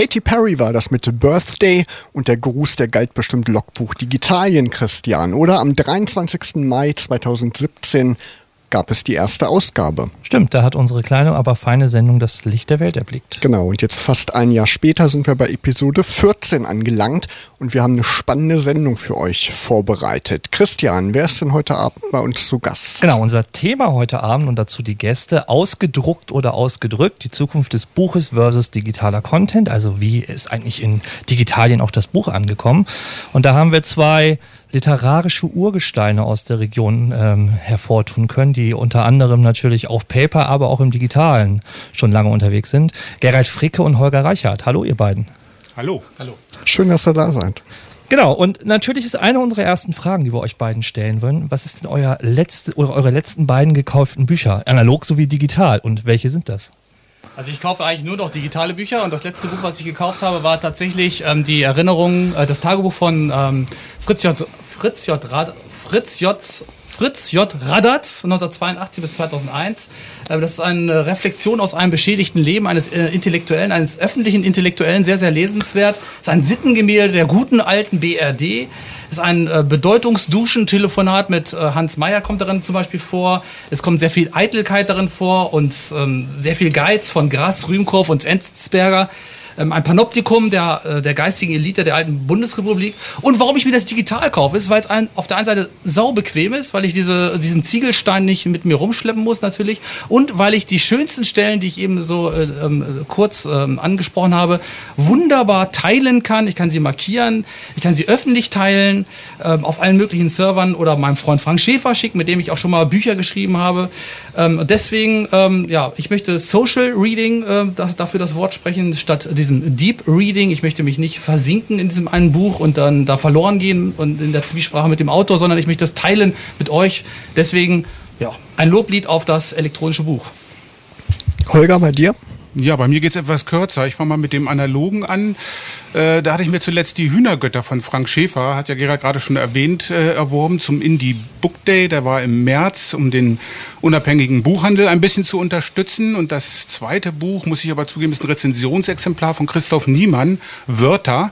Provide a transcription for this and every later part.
Katy Perry war das mit Birthday und der Gruß, der galt bestimmt Logbuch Digitalien, Christian. Oder am 23. Mai 2017 gab es die erste Ausgabe. Stimmt, da hat unsere kleine, aber feine Sendung das Licht der Welt erblickt. Genau, und jetzt fast ein Jahr später sind wir bei Episode 14 angelangt und wir haben eine spannende Sendung für euch vorbereitet. Christian, wer ist denn heute Abend bei uns zu Gast? Genau, unser Thema heute Abend und dazu die Gäste, ausgedruckt oder ausgedrückt, die Zukunft des Buches versus digitaler Content, also wie ist eigentlich in Digitalien auch das Buch angekommen. Und da haben wir zwei literarische Urgesteine aus der Region ähm, hervortun können, die unter anderem natürlich auf Paper, aber auch im Digitalen schon lange unterwegs sind. Gerald Fricke und Holger Reichert. Hallo, ihr beiden. Hallo. Hallo. Schön, dass ihr da seid. Genau, und natürlich ist eine unserer ersten Fragen, die wir euch beiden stellen wollen, was ist denn euer letzte, eure letzten beiden gekauften Bücher, analog sowie digital, und welche sind das? Also ich kaufe eigentlich nur noch digitale Bücher und das letzte Buch, was ich gekauft habe, war tatsächlich ähm, die Erinnerung, äh, das Tagebuch von ähm, Fritz J. Fritz J. Rad, Fritz J. Fritz J. Radatz 1982 bis 2001. Äh, das ist eine Reflexion aus einem beschädigten Leben eines äh, Intellektuellen, eines öffentlichen Intellektuellen, sehr, sehr lesenswert. Es ist ein Sittengemälde der guten alten BRD. Es ist ein äh, Bedeutungsduschen-Telefonat mit Hans Meyer kommt darin zum Beispiel vor. Es kommt sehr viel Eitelkeit darin vor und ähm, sehr viel Geiz von Grass, Rühmkorff und Enzensberger ähm, ein Panoptikum der, äh, der geistigen Elite der alten Bundesrepublik. Und warum ich mir das digital kaufe, ist, weil es ein, auf der einen Seite sau bequem ist, weil ich diese, diesen Ziegelstein nicht mit mir rumschleppen muss natürlich und weil ich die schönsten Stellen, die ich eben so äh, äh, kurz ähm, angesprochen habe, wunderbar teilen kann. Ich kann sie markieren, ich kann sie öffentlich teilen ähm, auf allen möglichen Servern oder meinem Freund Frank Schäfer schicken, mit dem ich auch schon mal Bücher geschrieben habe. Ähm, deswegen, ja, ich möchte Social Reading äh, das, dafür das Wort sprechen, statt diesem Deep Reading. Ich möchte mich nicht versinken in diesem einen Buch und dann da verloren gehen und in der Zwiesprache mit dem Autor, sondern ich möchte das teilen mit euch. Deswegen, ja, ein Loblied auf das elektronische Buch. Holger, bei dir? Ja, bei mir geht es etwas kürzer. Ich fange mal mit dem Analogen an. Äh, da hatte ich mir zuletzt die Hühnergötter von Frank Schäfer, hat ja Gerhard gerade schon erwähnt, äh, erworben zum Indie Book Day. Der war im März, um den unabhängigen Buchhandel ein bisschen zu unterstützen. Und das zweite Buch, muss ich aber zugeben, ist ein Rezensionsexemplar von Christoph Niemann, Wörter.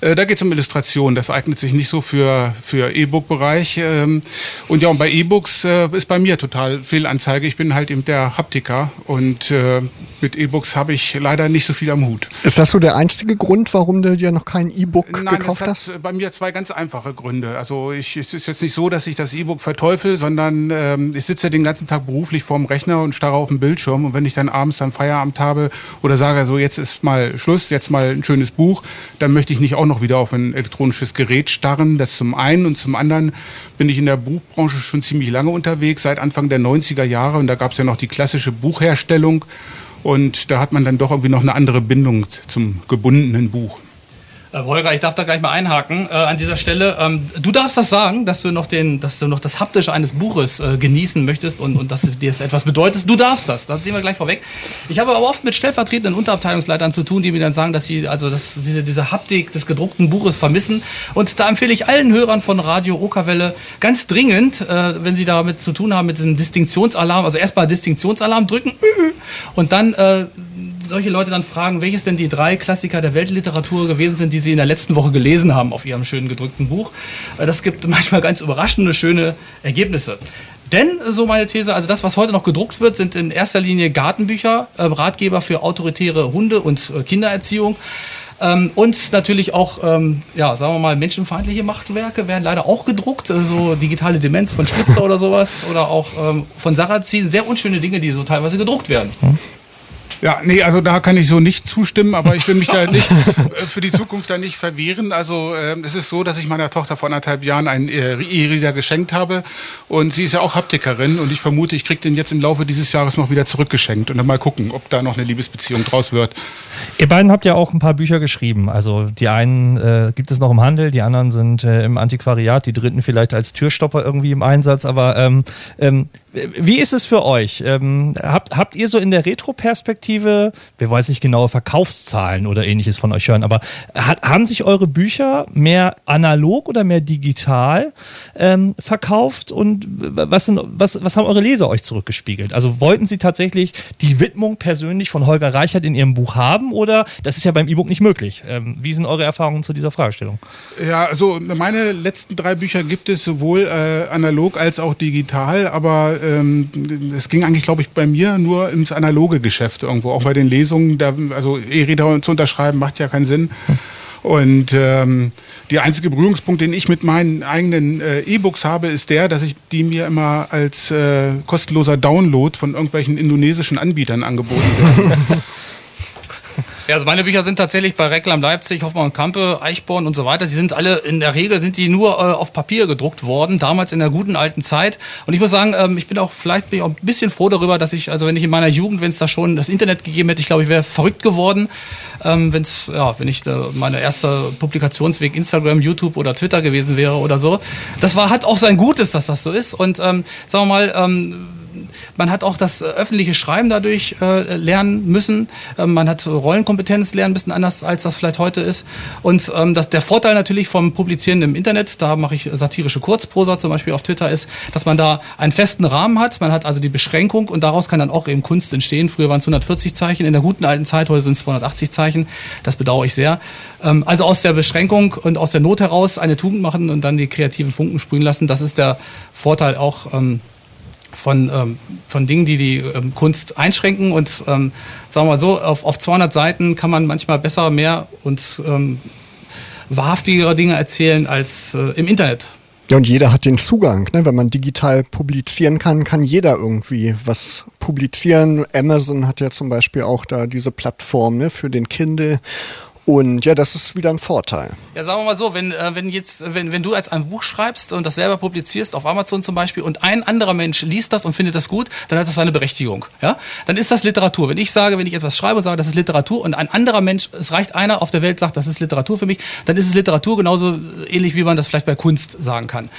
Äh, da geht es um Illustration. Das eignet sich nicht so für, für E-Book-Bereich. Ähm, und ja, und bei E-Books äh, ist bei mir total viel Anzeige. Ich bin halt eben der Haptiker und äh, mit E-Books habe ich leider nicht so viel am Hut. Ist das so der einzige Grund, warum du dir noch kein E-Book gekauft hast? Nein, bei mir zwei ganz einfache Gründe. Also ich, es ist jetzt nicht so, dass ich das E-Book verteufel, sondern ähm, ich sitze den ganzen Tag beruflich vorm Rechner und starre auf den Bildschirm. Und wenn ich dann abends dann Feierabend habe oder sage, so jetzt ist mal Schluss, jetzt mal ein schönes Buch, dann möchte ich nicht auch noch wieder auf ein elektronisches Gerät starren. Das zum einen und zum anderen bin ich in der Buchbranche schon ziemlich lange unterwegs, seit Anfang der 90er Jahre. Und da gab es ja noch die klassische Buchherstellung. Und da hat man dann doch irgendwie noch eine andere Bindung zum gebundenen Buch. Äh, Holger, ich darf da gleich mal einhaken äh, an dieser Stelle. Ähm, du darfst das sagen, dass du noch, den, dass du noch das Haptische eines Buches äh, genießen möchtest und, und dass dir das etwas bedeutet. Du darfst das, das sehen wir gleich vorweg. Ich habe aber oft mit stellvertretenden Unterabteilungsleitern zu tun, die mir dann sagen, dass sie also dass diese, diese Haptik des gedruckten Buches vermissen. Und da empfehle ich allen Hörern von Radio Okerwelle ganz dringend, äh, wenn sie damit zu tun haben, mit diesem Distinktionsalarm, also erstmal Distinktionsalarm drücken und dann äh, solche Leute dann fragen, welches denn die drei Klassiker der Weltliteratur gewesen sind, die sie in der letzten Woche gelesen haben auf ihrem schönen gedrückten Buch. Äh, das gibt manchmal ganz überraschende, schöne Ergebnisse. Denn, so meine These, also das, was heute noch gedruckt wird, sind in erster Linie Gartenbücher, äh, Ratgeber für autoritäre Hunde- und äh, Kindererziehung. Ähm, und natürlich auch, ähm, ja, sagen wir mal, menschenfeindliche Machtwerke werden leider auch gedruckt. Äh, so digitale Demenz von Spitzer oder sowas. Oder auch ähm, von Sarrazin. Sehr unschöne Dinge, die so teilweise gedruckt werden. Ja, nee, also da kann ich so nicht zustimmen, aber ich will mich da nicht äh, für die Zukunft da nicht verwehren. Also äh, es ist so, dass ich meiner Tochter vor anderthalb Jahren einen äh, E-Reader geschenkt habe und sie ist ja auch Haptikerin und ich vermute, ich kriege den jetzt im Laufe dieses Jahres noch wieder zurückgeschenkt und dann mal gucken, ob da noch eine Liebesbeziehung draus wird. Ihr beiden habt ja auch ein paar Bücher geschrieben. Also die einen äh, gibt es noch im Handel, die anderen sind äh, im Antiquariat, die dritten vielleicht als Türstopper irgendwie im Einsatz. Aber ähm, ähm, wie ist es für euch? Ähm, habt, habt ihr so in der Retro-Perspektive, wir wollen nicht genaue Verkaufszahlen oder ähnliches von euch hören, aber hat, haben sich eure Bücher mehr analog oder mehr digital ähm, verkauft? Und was, sind, was, was haben eure Leser euch zurückgespiegelt? Also wollten sie tatsächlich die Widmung persönlich von Holger Reichert in ihrem Buch haben oder das ist ja beim E-Book nicht möglich? Ähm, wie sind eure Erfahrungen zu dieser Fragestellung? Ja, also meine letzten drei Bücher gibt es sowohl äh, analog als auch digital, aber ähm, es ging eigentlich, glaube ich, bei mir nur ins analoge Geschäft irgendwo. Auch bei den Lesungen, da, also E-Reader zu unterschreiben, macht ja keinen Sinn. Und ähm, der einzige Berührungspunkt, den ich mit meinen eigenen äh, E-Books habe, ist der, dass ich die mir immer als äh, kostenloser Download von irgendwelchen indonesischen Anbietern angeboten werde. Ja, also meine Bücher sind tatsächlich bei Reklam Leipzig, Hoffmann Kampe, Eichborn und so weiter. Die sind alle, in der Regel sind die nur äh, auf Papier gedruckt worden, damals in der guten alten Zeit. Und ich muss sagen, ähm, ich bin auch, vielleicht bin ich auch ein bisschen froh darüber, dass ich, also wenn ich in meiner Jugend, wenn es da schon das Internet gegeben hätte, ich glaube, ich wäre verrückt geworden, ähm, wenn's, ja, wenn ich da meine erste Publikationsweg Instagram, YouTube oder Twitter gewesen wäre oder so. Das war, hat auch sein Gutes, dass das so ist. Und ähm, sagen wir mal, ähm, man hat auch das äh, öffentliche Schreiben dadurch äh, lernen müssen. Ähm, man hat Rollenkompetenz lernen müssen, anders als das vielleicht heute ist. Und ähm, das, der Vorteil natürlich vom Publizieren im Internet, da mache ich satirische Kurzprosa zum Beispiel auf Twitter, ist, dass man da einen festen Rahmen hat. Man hat also die Beschränkung und daraus kann dann auch eben Kunst entstehen. Früher waren es 140 Zeichen, in der guten alten Zeit, heute sind es 280 Zeichen. Das bedauere ich sehr. Ähm, also aus der Beschränkung und aus der Not heraus eine Tugend machen und dann die kreativen Funken sprühen lassen. Das ist der Vorteil auch ähm, von, ähm, von Dingen, die die ähm, Kunst einschränken. Und ähm, sagen wir mal so, auf, auf 200 Seiten kann man manchmal besser, mehr und ähm, wahrhaftigere Dinge erzählen als äh, im Internet. Ja, und jeder hat den Zugang. Ne? Wenn man digital publizieren kann, kann jeder irgendwie was publizieren. Amazon hat ja zum Beispiel auch da diese Plattform ne, für den Kindle. Und ja, das ist wieder ein Vorteil. Ja, sagen wir mal so, wenn, äh, wenn jetzt, wenn, wenn du als ein Buch schreibst und das selber publizierst auf Amazon zum Beispiel und ein anderer Mensch liest das und findet das gut, dann hat das seine Berechtigung. Ja? Dann ist das Literatur. Wenn ich sage, wenn ich etwas schreibe und sage, das ist Literatur und ein anderer Mensch, es reicht einer auf der Welt, sagt, das ist Literatur für mich, dann ist es Literatur genauso ähnlich, wie man das vielleicht bei Kunst sagen kann.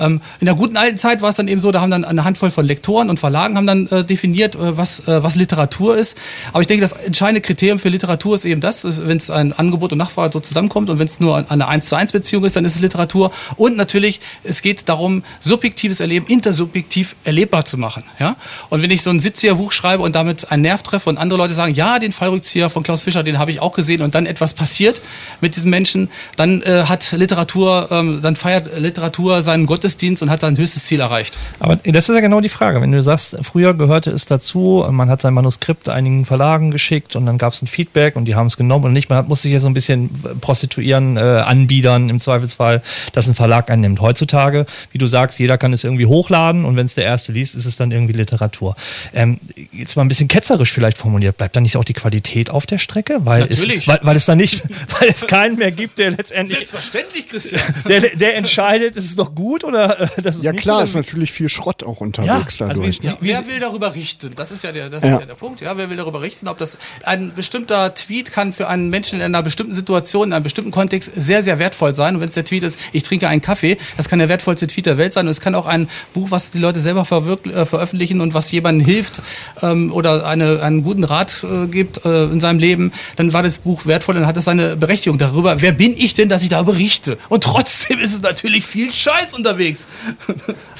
Ähm, in der guten alten Zeit war es dann eben so, da haben dann eine Handvoll von Lektoren und Verlagen haben dann äh, definiert, äh, was, äh, was Literatur ist. Aber ich denke, das entscheidende Kriterium für Literatur ist eben das, wenn es ein Angebot und Nachfrage so zusammenkommt und wenn es nur eine 1 zu 1 Beziehung ist, dann ist es Literatur. Und natürlich, es geht darum, subjektives Erleben intersubjektiv erlebbar zu machen. Ja? Und wenn ich so ein 70er Buch schreibe und damit einen Nerv treffe und andere Leute sagen, ja, den Fallrückzieher von Klaus Fischer, den habe ich auch gesehen und dann etwas passiert mit diesem Menschen, dann äh, hat Literatur, ähm, dann feiert Literatur seinen Gottesdienst und hat sein höchstes Ziel erreicht. Aber das ist ja genau die Frage. Wenn du sagst, früher gehörte es dazu, man hat sein Manuskript einigen Verlagen geschickt und dann gab es ein Feedback und die haben es genommen und nicht. Man muss sich ja so ein bisschen prostituieren, äh, Anbietern im Zweifelsfall, dass ein Verlag einnimmt. Heutzutage, wie du sagst, jeder kann es irgendwie hochladen und wenn es der Erste liest, ist es dann irgendwie Literatur. Ähm, jetzt mal ein bisschen ketzerisch vielleicht formuliert, bleibt da nicht auch die Qualität auf der Strecke? Weil Natürlich. Es, weil, weil es dann nicht, weil es keinen mehr gibt, der letztendlich. Selbstverständlich, Christian. Der, der entscheidet, ist es noch gut oder äh, das ist Ja nicht klar, ist natürlich viel Schrott auch unterwegs also dadurch. wie- ne? wie- Wer will darüber richten? Das ist ja der, das Ja. ist ja der Punkt. Ja, wer will darüber richten, ob das ein bestimmter Tweet kann für einen Menschen in einer bestimmten Situation, in einem bestimmten Kontext sehr, sehr wertvoll sein. Und wenn es der Tweet ist, ich trinke einen Kaffee, das kann der wertvollste Tweet der Welt sein. Und es kann auch ein Buch, was die Leute selber äh, veröffentlichen und was jemandem hilft ähm, oder eine, einen guten Rat äh, gibt äh, in seinem Leben, dann war das Buch wertvoll und hat es seine Berechtigung darüber. Wer bin ich denn, dass ich da berichte? Und trotzdem ist es natürlich viel Scheiß unterwegs.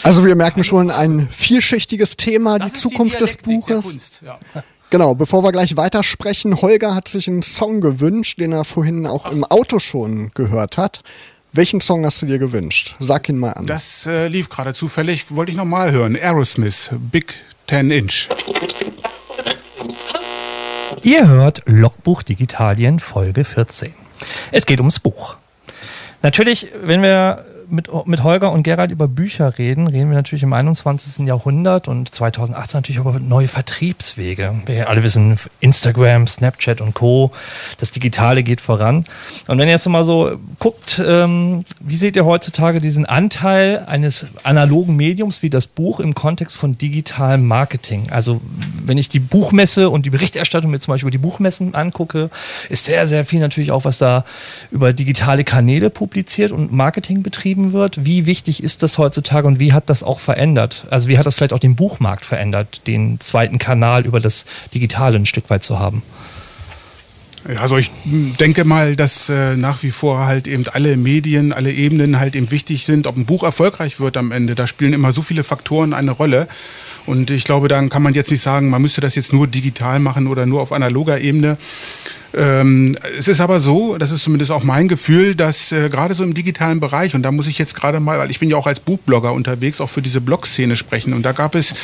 Also wir merken schon ein vielschichtiges Thema, Das die Zukunft des Dialektik der Buches. Kunst, ja. Genau, bevor wir gleich weitersprechen, Holger hat sich einen Song gewünscht, den er vorhin auch im Auto schon gehört hat. Welchen Song hast du dir gewünscht? Sag ihn mal an. Das äh, lief gerade zufällig, wollte ich nochmal hören. Aerosmith, Big 10 Inch. Ihr hört Logbuch Digitalien Folge 14. Es geht ums Buch. Natürlich, wenn wir mit, mit Holger und Gerald über Bücher reden, reden wir natürlich im 21. Jahrhundert und 2018 natürlich über neue Vertriebswege. Wir alle wissen, Instagram, Snapchat und Co. Das Digitale geht voran. Und wenn ihr jetzt mal so guckt, ähm, wie seht ihr heutzutage diesen Anteil eines analogen Mediums wie das Buch im Kontext von digitalem Marketing? Also wenn ich die Buchmesse und die Berichterstattung mir zum Beispiel über die Buchmessen angucke, ist sehr, sehr viel natürlich auch, was da über digitale Kanäle publiziert und Marketing betrieben wird. Wie wichtig ist das heutzutage und wie hat das auch verändert? Also wie hat das vielleicht auch den Buchmarkt verändert, den zweiten Kanal über das Digitale ein Stück weit zu haben? Also ich denke mal, dass äh, nach wie vor halt eben alle Medien, alle Ebenen halt eben wichtig sind, ob ein Buch erfolgreich wird am Ende. Da spielen immer so viele Faktoren eine Rolle. Und ich glaube, dann kann man jetzt nicht sagen, man müsste das jetzt nur digital machen oder nur auf analoger Ebene. Ähm, es ist aber so, das ist zumindest auch mein Gefühl, dass äh, gerade so im digitalen Bereich, und da muss ich jetzt gerade mal, weil ich bin ja auch als Buchblogger unterwegs, auch für diese Blog-Szene sprechen. Und da gab es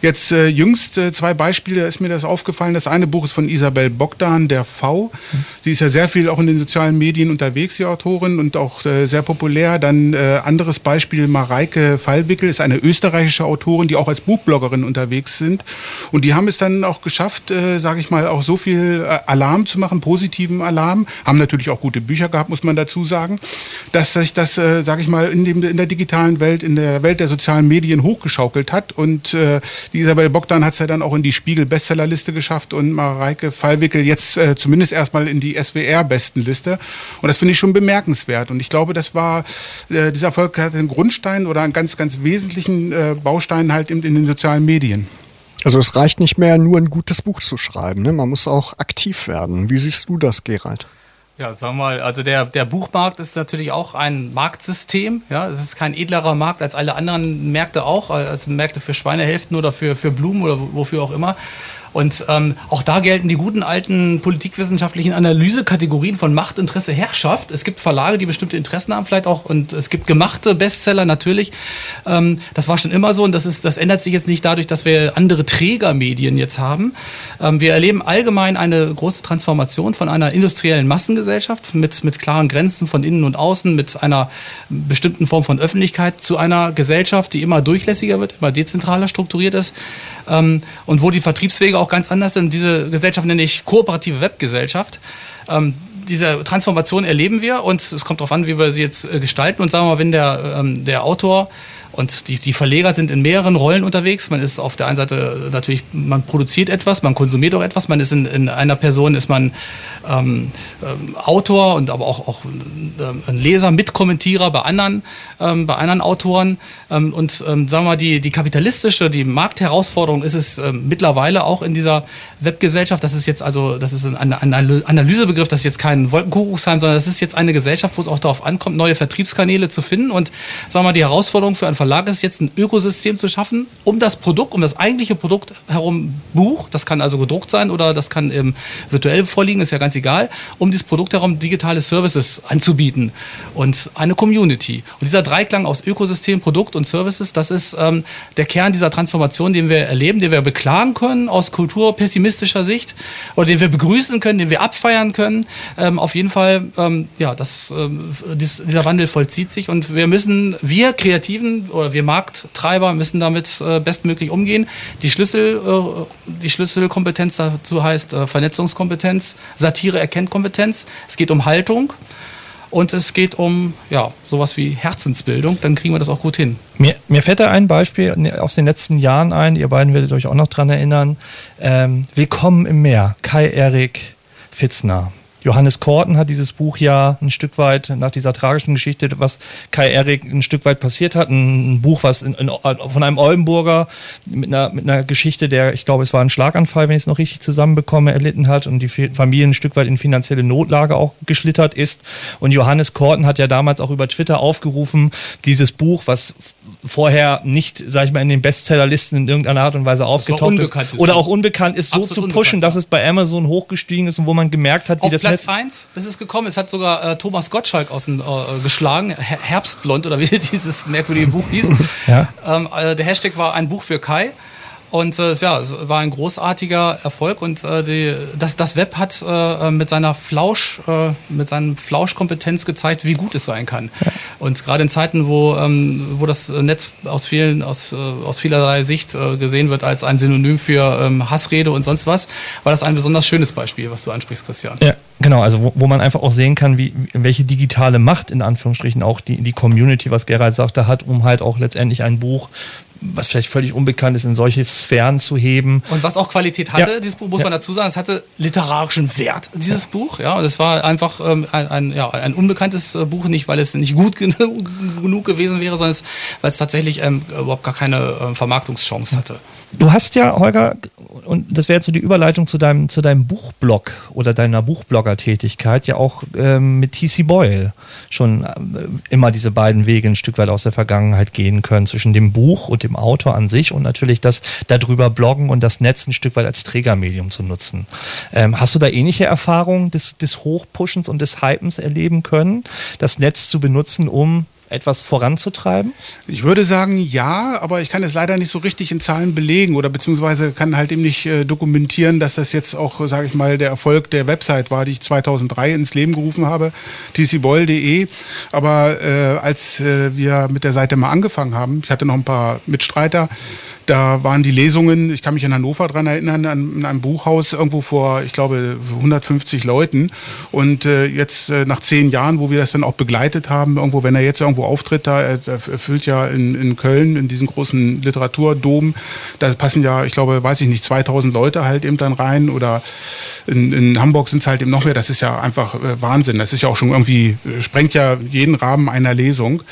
jetzt äh, jüngst äh, zwei Beispiele, da ist mir das aufgefallen. Das eine Buch ist von Isabel Bogdan, der V. Sie ist ja sehr viel auch in den sozialen Medien unterwegs, die Autorin, und auch äh, sehr populär. Dann äh, anderes Beispiel, Mareike Fallwickel ist eine österreichische Autorin, die auch als Buchbloggerin unterwegs sind. Und die haben es dann auch geschafft, äh, sage ich mal, auch so viel äh, Alarm zu machen machen, positiven Alarm, haben natürlich auch gute Bücher gehabt, muss man dazu sagen, dass sich das, äh, sage ich mal, in, dem, in der digitalen Welt, in der Welt der sozialen Medien hochgeschaukelt hat. Und äh, die Isabel Bogdan hat es ja dann auch in die Spiegel-Bestsellerliste geschafft und Mareike Fallwickel jetzt äh, zumindest erstmal in die SWR-Bestenliste. Und das finde ich schon bemerkenswert. Und ich glaube, das war, äh, dieser Erfolg hat einen Grundstein oder einen ganz, ganz wesentlichen äh, Baustein halt in, in den sozialen Medien. Also es reicht nicht mehr, nur ein gutes Buch zu schreiben. Ne? Man muss auch aktiv werden. Wie siehst du das, Gerald? Ja, sag mal, also der, der Buchmarkt ist natürlich auch ein Marktsystem. Ja, es ist kein edlerer Markt als alle anderen Märkte auch, als Märkte für Schweinehälften oder für, für Blumen oder wofür auch immer. Und ähm, auch da gelten die guten alten politikwissenschaftlichen Analysekategorien von Macht, Interesse, Herrschaft. Es gibt Verlage, die bestimmte Interessen haben, vielleicht auch, und es gibt gemachte Bestseller natürlich. Ähm, das war schon immer so und das, ist, das ändert sich jetzt nicht dadurch, dass wir andere Trägermedien jetzt haben. Ähm, wir erleben allgemein eine große Transformation von einer industriellen Massengesellschaft mit, mit klaren Grenzen von innen und außen, mit einer bestimmten Form von Öffentlichkeit zu einer Gesellschaft, die immer durchlässiger wird, immer dezentraler strukturiert ist ähm, und wo die Vertriebswege auch ganz anders sind. Diese Gesellschaft nenne ich kooperative Webgesellschaft. Ähm, diese Transformation erleben wir und es kommt darauf an, wie wir sie jetzt äh, gestalten. Und sagen wir mal, wenn der, ähm, der Autor und die, die Verleger sind in mehreren Rollen unterwegs. Man ist auf der einen Seite natürlich, man produziert etwas, man konsumiert auch etwas. Man ist in, in einer Person, ist man ähm, ähm, Autor und aber auch, auch ähm, ein Leser, Mitkommentierer bei anderen, ähm, bei anderen Autoren. Ähm, und ähm, sagen wir mal, die, die kapitalistische, die Marktherausforderung ist es mittlerweile auch in dieser Webgesellschaft. Das ist jetzt also, das ist ein, ein Analysebegriff, das ist jetzt kein Wolkenkuckucksheim, sondern das ist jetzt eine Gesellschaft, wo es auch darauf ankommt, neue Vertriebskanäle zu finden. Und sagen wir mal, die Herausforderung für ein Verlag ist jetzt ein Ökosystem zu schaffen, um das Produkt, um das eigentliche Produkt herum Buch, das kann also gedruckt sein oder das kann ähm, virtuell vorliegen, ist ja ganz egal, um dieses Produkt herum digitale Services anzubieten und eine Community. Und dieser Dreiklang aus Ökosystem, Produkt und Services, das ist ähm, der Kern dieser Transformation, den wir erleben, den wir beklagen können aus kulturpessimistischer Sicht oder den wir begrüßen können, den wir abfeiern können. Ähm, auf jeden Fall, ähm, ja, das, ähm, dies, dieser Wandel vollzieht sich und wir müssen, wir Kreativen, oder wir Markttreiber müssen damit äh, bestmöglich umgehen. Die, Schlüssel, äh, die Schlüsselkompetenz dazu heißt äh, Vernetzungskompetenz, Satire erkennt Kompetenz. Es geht um Haltung. Und es geht um ja, sowas wie Herzensbildung, dann kriegen wir das auch gut hin. Mir, mir fällt da ein Beispiel aus den letzten Jahren ein, ihr beiden werdet euch auch noch dran erinnern. Ähm, Willkommen im Meer, Kai-Erik Fitzner. Johannes Korten hat dieses Buch ja ein Stück weit nach dieser tragischen Geschichte, was Kai Erik ein Stück weit passiert hat, ein, Buch, was in, in, von einem Oldenburger mit einer, mit einer Geschichte, der, ich glaube, es war ein Schlaganfall, wenn ich es noch richtig zusammenbekomme, erlitten hat und die Familie ein Stück weit in finanzielle Notlage auch geschlittert ist. Und Johannes Korten hat ja damals auch über Twitter aufgerufen, dieses Buch, was vorher nicht, sag ich mal, in den Bestsellerlisten in irgendeiner Art und Weise aufgetaucht ist, oder auch unbekannt ist, so zu pushen, dass es bei Amazon hochgestiegen ist und wo man gemerkt hat, wie das Platz 1 ist es gekommen. Es hat sogar äh, Thomas Gottschalk aus dem, äh, geschlagen, Herbstblond oder wie dieses merkwürdige Buch hieß. ja. ähm, äh, der Hashtag war ein Buch für Kai. Und äh, ja, es war ein großartiger Erfolg und äh, die, das, das Web hat äh, mit seiner Flausch, äh, mit seiner Flauschkompetenz gezeigt, wie gut es sein kann. Ja. Und gerade in Zeiten, wo, ähm, wo das Netz aus vielen, aus, äh, aus vielerlei Sicht äh, gesehen wird als ein Synonym für ähm, Hassrede und sonst was, war das ein besonders schönes Beispiel, was du ansprichst, Christian. Ja, genau, also wo, wo man einfach auch sehen kann, wie, welche digitale Macht in Anführungsstrichen auch die, die Community, was Gerald sagte, hat, um halt auch letztendlich ein Buch was vielleicht völlig unbekannt ist, in solche Sphären zu heben. Und was auch Qualität hatte, ja. dieses Buch, muss ja. man dazu sagen, es hatte literarischen Wert, dieses ja. Buch. Ja, und es war einfach ähm, ein, ein, ja, ein unbekanntes äh, Buch, nicht weil es nicht gut genug gewesen wäre, sondern es, weil es tatsächlich ähm, überhaupt gar keine ähm, Vermarktungschance hatte. Du hast ja, Holger, und das wäre jetzt so die Überleitung zu deinem, zu deinem Buchblog oder deiner Buchblogger-Tätigkeit, ja auch ähm, mit TC Boyle schon äh, immer diese beiden Wege ein Stück weit aus der Vergangenheit gehen können, zwischen dem Buch und dem Autor an sich und natürlich das darüber bloggen und das Netz ein Stück weit als Trägermedium zu nutzen. Ähm, hast du da ähnliche Erfahrungen des, des Hochpushens und des Hypens erleben können, das Netz zu benutzen, um etwas voranzutreiben? Ich würde sagen, ja, aber ich kann es leider nicht so richtig in Zahlen belegen oder beziehungsweise kann halt eben nicht äh, dokumentieren, dass das jetzt auch, sage ich mal, der Erfolg der Website war, die ich 2003 ins Leben gerufen habe, tcboil.de. Aber äh, als äh, wir mit der Seite mal angefangen haben, ich hatte noch ein paar Mitstreiter, da waren die Lesungen, ich kann mich in Hannover dran erinnern, an, an einem Buchhaus irgendwo vor, ich glaube, 150 Leuten. Und äh, jetzt äh, nach zehn Jahren, wo wir das dann auch begleitet haben, irgendwo, wenn er jetzt irgendwo auftritt, da er, erfüllt ja in, in Köln, in diesem großen Literaturdom, da passen ja, ich glaube, weiß ich nicht, 2000 Leute halt eben dann rein. Oder in, in Hamburg sind es halt eben noch mehr. Das ist ja einfach äh, Wahnsinn. Das ist ja auch schon irgendwie, äh, sprengt ja jeden Rahmen einer Lesung.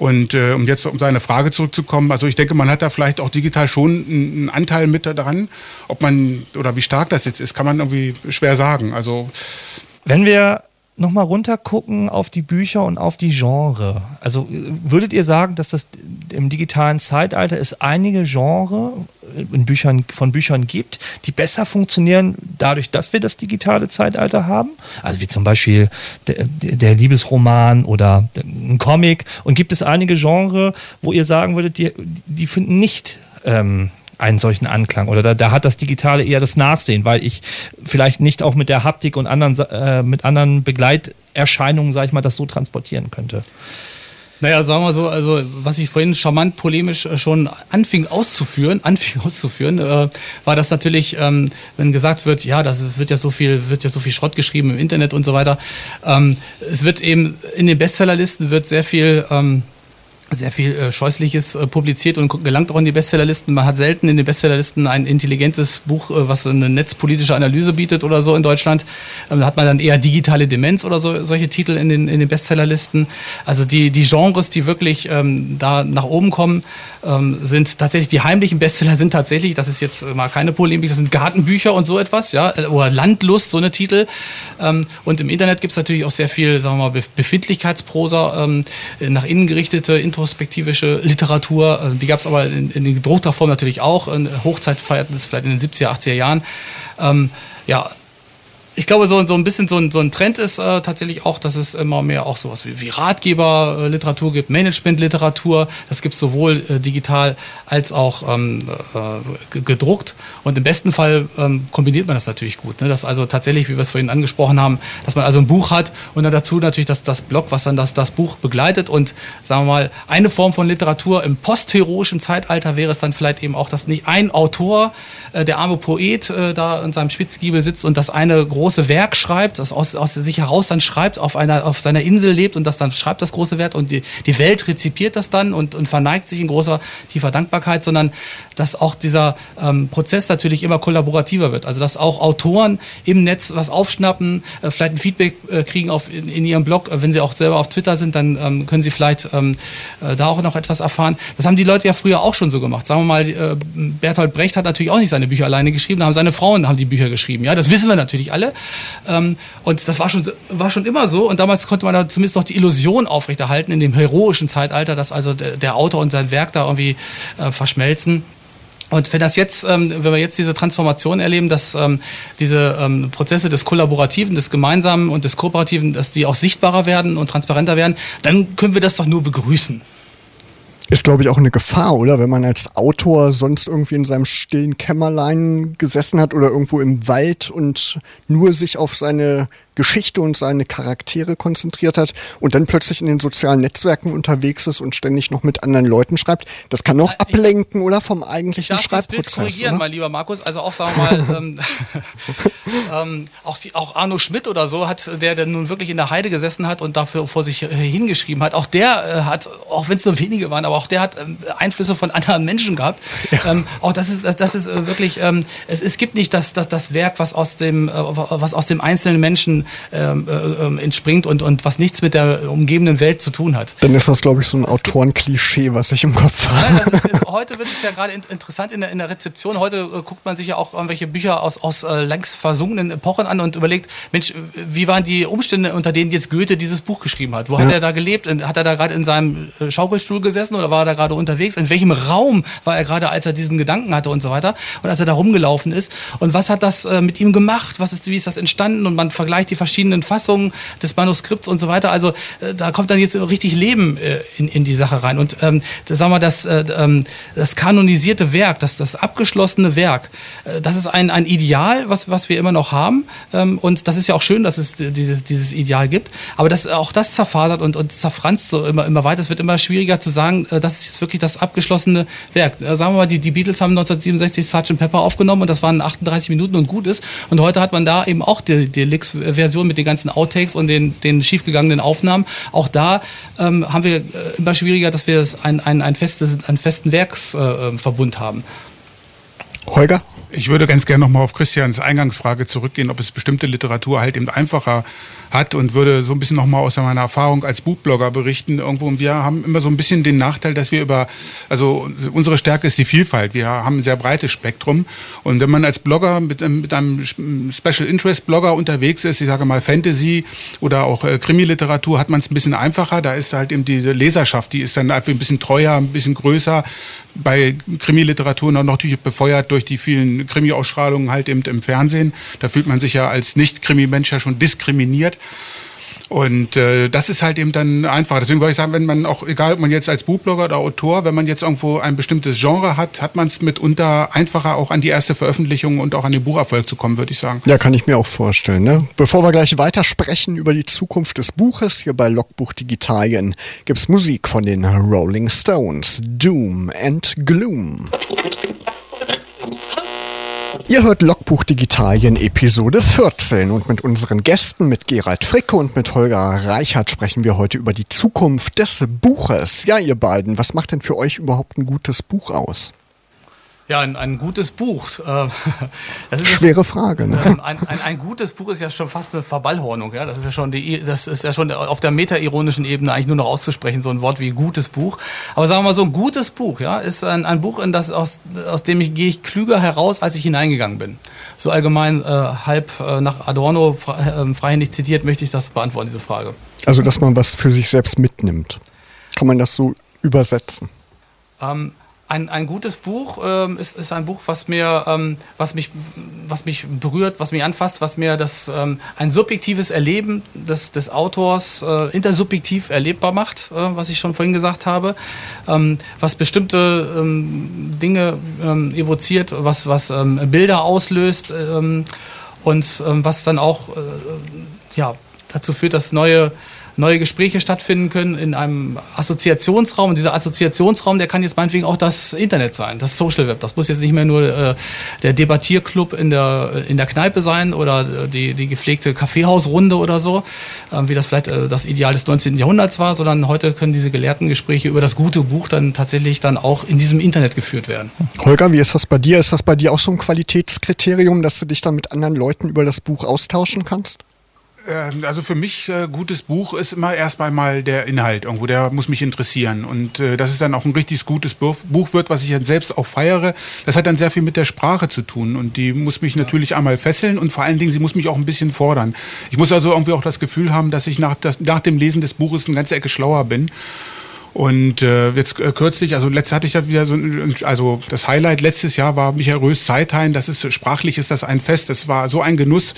Und äh, um jetzt um seine Frage zurückzukommen, also ich denke, man hat da vielleicht auch digital schon einen Anteil mit daran. Ob man oder wie stark das jetzt ist, kann man irgendwie schwer sagen. Also wenn wir nochmal runtergucken auf die Bücher und auf die Genre. Also würdet ihr sagen, dass das im digitalen Zeitalter es einige Genre in Büchern, von Büchern gibt, die besser funktionieren, dadurch, dass wir das digitale Zeitalter haben? Also wie zum Beispiel der, der Liebesroman oder ein Comic. Und gibt es einige Genre, wo ihr sagen würdet, die, die finden nicht ähm, einen solchen Anklang oder da, da hat das Digitale eher das Nachsehen, weil ich vielleicht nicht auch mit der Haptik und anderen, äh, mit anderen Begleiterscheinungen, sag ich mal, das so transportieren könnte. Naja, sagen wir so, also was ich vorhin charmant polemisch äh, schon anfing auszuführen, anfing auszuführen, äh, war das natürlich, ähm, wenn gesagt wird, ja, das wird ja so viel, wird ja so viel Schrott geschrieben im Internet und so weiter. Ähm, es wird eben in den Bestsellerlisten wird sehr viel ähm, sehr viel äh, Scheußliches äh, publiziert und gelangt auch in die Bestsellerlisten. Man hat selten in den Bestsellerlisten ein intelligentes Buch, äh, was eine netzpolitische Analyse bietet oder so in Deutschland. Ähm, da hat man dann eher digitale Demenz oder so, solche Titel in den, in den Bestsellerlisten. Also die, die Genres, die wirklich ähm, da nach oben kommen, ähm, sind tatsächlich, die heimlichen Bestseller sind tatsächlich, das ist jetzt mal keine Polemik, das sind Gartenbücher und so etwas, ja, oder Landlust, so eine Titel. Ähm, und im Internet gibt es natürlich auch sehr viel, sagen wir mal, Befindlichkeitsprosa, ähm, nach innen gerichtete, introspektivische Literatur. Äh, die gab es aber in, in gedruckter Form natürlich auch. In Hochzeit feierten es vielleicht in den 70er, 80er Jahren. Ähm, ja, ich glaube, so, so ein bisschen so ein, so ein Trend ist äh, tatsächlich auch, dass es immer mehr auch sowas wie, wie Ratgeberliteratur gibt, Managementliteratur. Das gibt es sowohl äh, digital als auch ähm, äh, gedruckt. Und im besten Fall ähm, kombiniert man das natürlich gut. Ne? Dass also tatsächlich, wie wir es vorhin angesprochen haben, dass man also ein Buch hat und dann dazu natürlich das, das Blog, was dann das, das Buch begleitet. Und sagen wir mal, eine Form von Literatur im postheroischen Zeitalter wäre es dann vielleicht eben auch, dass nicht ein Autor, äh, der arme Poet, äh, da in seinem Spitzgiebel sitzt und das eine große große Werk schreibt, das aus, aus sich heraus dann schreibt, auf, einer, auf seiner Insel lebt und das dann schreibt, das große Werk und die, die Welt rezipiert das dann und, und verneigt sich in großer, tiefer Dankbarkeit, sondern dass auch dieser ähm, Prozess natürlich immer kollaborativer wird. Also dass auch Autoren im Netz was aufschnappen, äh, vielleicht ein Feedback äh, kriegen auf, in, in, ihrem Blog. Äh, wenn sie auch selber auf Twitter sind, dann ähm, können sie vielleicht ähm, äh, da auch noch etwas erfahren. Das haben die Leute ja früher auch schon so gemacht. Sagen wir mal, äh, Bertolt Brecht hat natürlich auch nicht seine Bücher alleine geschrieben, da haben seine Frauen haben die Bücher geschrieben. Ja, das wissen wir natürlich alle. Ähm, und das war schon, war schon immer so. Und damals konnte man da zumindest noch die Illusion aufrechterhalten in dem heroischen Zeitalter, dass also der, der Autor und sein Werk da irgendwie äh, verschmelzen. Und wenn das jetzt, ähm, wenn wir jetzt diese Transformation erleben, dass ähm, diese ähm, Prozesse des Kollaborativen, des Gemeinsamen und des Kooperativen, dass die auch sichtbarer werden und transparenter werden, dann können wir das doch nur begrüßen. Ist, glaube ich, auch eine Gefahr, oder? Wenn man als Autor sonst irgendwie in seinem stillen Kämmerlein gesessen hat oder irgendwo im Wald und nur sich auf seine Geschichte und seine Charaktere konzentriert hat und dann plötzlich in den sozialen Netzwerken unterwegs ist und ständig noch mit anderen Leuten schreibt. Das kann auch ablenken oder vom eigentlichen ich darf Schreibprozess. Das Bild korrigieren, oder? mein lieber Markus. Also auch sagen wir mal, ähm, ähm, auch, die, auch Arno Schmidt oder so hat, der, der nun wirklich in der Heide gesessen hat und dafür vor sich äh, hingeschrieben hat. Auch der äh, hat, auch wenn es nur wenige waren, aber auch der hat ähm, Einflüsse von anderen Menschen gehabt. Ja. Ähm, auch das ist, das, das ist äh, wirklich, ähm, es, es gibt nicht das, das, das Werk, was aus dem, äh, was aus dem einzelnen Menschen ähm, äh, ähm, entspringt und, und was nichts mit der umgebenden Welt zu tun hat. Dann ist das, glaube ich, so ein Autorenklischee, was ich im Kopf habe. Ist, heute wird es ja gerade interessant in der, in der Rezeption. Heute äh, guckt man sich ja auch irgendwelche Bücher aus, aus äh, längst versunkenen Epochen an und überlegt, Mensch, wie waren die Umstände, unter denen jetzt Goethe dieses Buch geschrieben hat? Wo ja. hat er da gelebt? Hat er da gerade in seinem äh, Schaukelstuhl gesessen oder war er da gerade unterwegs? In welchem Raum war er gerade, als er diesen Gedanken hatte und so weiter? Und als er da rumgelaufen ist? Und was hat das äh, mit ihm gemacht? Was ist, wie ist das entstanden? Und man vergleicht die verschiedenen Fassungen des Manuskripts und so weiter. Also äh, da kommt dann jetzt richtig Leben äh, in, in die Sache rein. Und ähm, das, sagen wir, das, äh, ähm, das kanonisierte Werk, das, das abgeschlossene Werk, äh, das ist ein, ein Ideal, was, was wir immer noch haben. Ähm, und das ist ja auch schön, dass es dieses, dieses Ideal gibt. Aber das, auch das zerfasert und, und zerfranst so immer, immer weiter. Es wird immer schwieriger zu sagen, das ist jetzt wirklich das abgeschlossene Werk. Sagen wir mal, die, die Beatles haben 1967 Sgt. Pepper aufgenommen und das waren 38 Minuten und gut ist. Und heute hat man da eben auch die Deluxe-Version mit den ganzen Outtakes und den, den schiefgegangenen Aufnahmen. Auch da ähm, haben wir äh, immer schwieriger, dass wir ein, ein, ein festes, einen festen Werksverbund äh, haben. Holger? Ich würde ganz gerne nochmal auf Christians Eingangsfrage zurückgehen, ob es bestimmte Literatur halt eben einfacher hat und würde so ein bisschen nochmal aus meiner Erfahrung als Buchblogger berichten irgendwo. Wir haben immer so ein bisschen den Nachteil, dass wir über, also unsere Stärke ist die Vielfalt. Wir haben ein sehr breites Spektrum. Und wenn man als Blogger mit, mit einem Special Interest Blogger unterwegs ist, ich sage mal Fantasy oder auch äh, Krimi-Literatur, hat man es ein bisschen einfacher. Da ist halt eben diese Leserschaft, die ist dann einfach ein bisschen treuer, ein bisschen größer. Bei Krimi-Literatur natürlich befeuert durch die vielen Krimi-Ausstrahlungen halt eben im Fernsehen. Da fühlt man sich ja als Nicht-Krimi-Mensch ja schon diskriminiert. Und äh, das ist halt eben dann einfach. Deswegen würde ich sagen, wenn man auch, egal ob man jetzt als Buchblogger oder Autor, wenn man jetzt irgendwo ein bestimmtes Genre hat, hat man es mitunter einfacher auch an die erste Veröffentlichung und auch an den Bucherfolg zu kommen, würde ich sagen. Ja, kann ich mir auch vorstellen. Ne? Bevor wir gleich weitersprechen über die Zukunft des Buches, hier bei Logbuch Digitalien gibt's Musik von den Rolling Stones. Doom and Gloom. Ihr hört Logbuch Digitalien Episode 14 und mit unseren Gästen, mit Gerald Fricke und mit Holger Reichert sprechen wir heute über die Zukunft des Buches. Ja, ihr beiden, was macht denn für euch überhaupt ein gutes Buch aus? Ja, ein, ein gutes Buch. Äh, Schwere Frage. Ne? Ähm, ein, ein, ein, gutes Buch ist ja schon fast eine Verballhornung. Ja? Das ist ja schon die, das ist ja schon auf der metaironischen Ebene eigentlich nur noch auszusprechen, so ein Wort wie gutes Buch. Aber sagen wir mal so, ein gutes Buch, ja, ist ein, ein Buch, in das aus, aus dem ich gehe ich klüger heraus, als ich hineingegangen bin. So allgemein äh, halb äh, nach Adorno frei, äh, freihändig zitiert möchte ich das beantworten, diese Frage. Also, dass man was für sich selbst mitnimmt. Kann man das so übersetzen? Ähm, ein, ein gutes Buch ähm, ist, ist ein Buch, was mir, ähm, was mich, was mich berührt, was mich anfasst, was mir das ähm, ein subjektives Erleben des, des Autors äh, intersubjektiv erlebbar macht, äh, was ich schon vorhin gesagt habe, ähm, was bestimmte ähm, Dinge ähm, evoziert, was, was Bilder auslöst und was dann auch äh, ja, dazu führt, dass neue neue Gespräche stattfinden können in einem Assoziationsraum. Und dieser Assoziationsraum, der kann jetzt meinetwegen auch das Internet sein, das Social Web. Das muss jetzt nicht mehr nur äh, der Debattierclub in der, in der Kneipe sein oder die, die gepflegte Kaffeehausrunde oder so, äh, wie das vielleicht äh, das Ideal des 19. Jahrhunderts war, sondern heute können diese gelehrten Gespräche über das gute Buch dann tatsächlich dann auch in diesem Internet geführt werden. Holger, wie ist das bei dir? Ist das bei dir auch so ein Qualitätskriterium, dass du dich dann mit anderen Leuten über das Buch austauschen kannst? Ähm, also für mich äh, gutes Buch ist immer erstmal mal der Inhalt irgendwo, der muss mich interessieren und äh, dass es dann auch ein richtig gutes Buch, wird, was ich dann selbst auch feiere, das hat dann sehr viel mit der Sprache zu tun und die muss mich natürlich einmal fesseln und vor allen Dingen, sie muss mich auch ein bisschen fordern. Ich muss also irgendwie auch das Gefühl haben, dass ich nach, das, nach dem Lesen des Buches eine ganze Ecke schlauer bin und äh, jetzt äh, kürzlich, also letztes hatte ich ja wieder so, also das Highlight letztes Jahr war Michael Rös Zeithain. Das ist sprachlich ist das ein Fest. Das war so ein Genuss.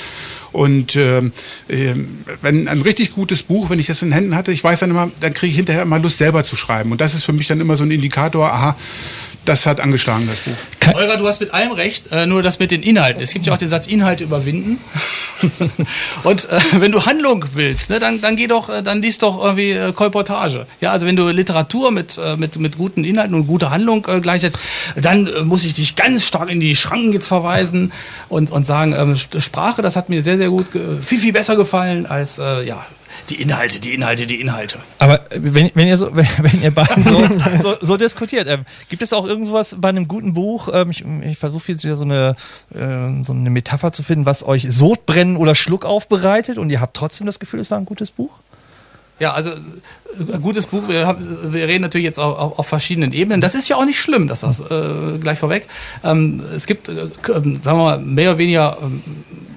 Und äh, wenn ein richtig gutes Buch, wenn ich das in Händen hatte, ich weiß dann immer, dann kriege ich hinterher immer Lust, selber zu schreiben. Und das ist für mich dann immer so ein Indikator, aha, das hat angeschlagen, das Buch. Olga, du hast mit allem recht, äh, nur das mit den Inhalten. Es gibt ja auch den Satz Inhalte überwinden. und äh, wenn du Handlung willst, ne, dann, dann geh doch, äh, dann liest doch irgendwie äh, Kolportage. Ja, also wenn du Literatur mit, mit, mit guten Inhalten und guter Handlung äh, gleichsetzt, dann äh, muss ich dich ganz stark in die Schranken jetzt verweisen und, und sagen, ähm, Sprache, das hat mir sehr, sehr gut, viel, viel besser gefallen als, äh, ja, die Inhalte, die Inhalte, die Inhalte. Aber wenn, wenn ihr so, wenn, wenn ihr beiden so, so, so diskutiert, ähm, gibt es auch irgendwas bei einem guten Buch? Ähm, ich ich versuche jetzt wieder so eine, äh, so eine Metapher zu finden, was euch Sodbrennen oder Schluck aufbereitet und ihr habt trotzdem das Gefühl, es war ein gutes Buch? Ja, also ein gutes Buch. Wir, haben, wir reden natürlich jetzt auch, auf, auf verschiedenen Ebenen. Das ist ja auch nicht schlimm, dass das äh, gleich vorweg. Ähm, es gibt, äh, sagen wir mal, mehr oder weniger ähm,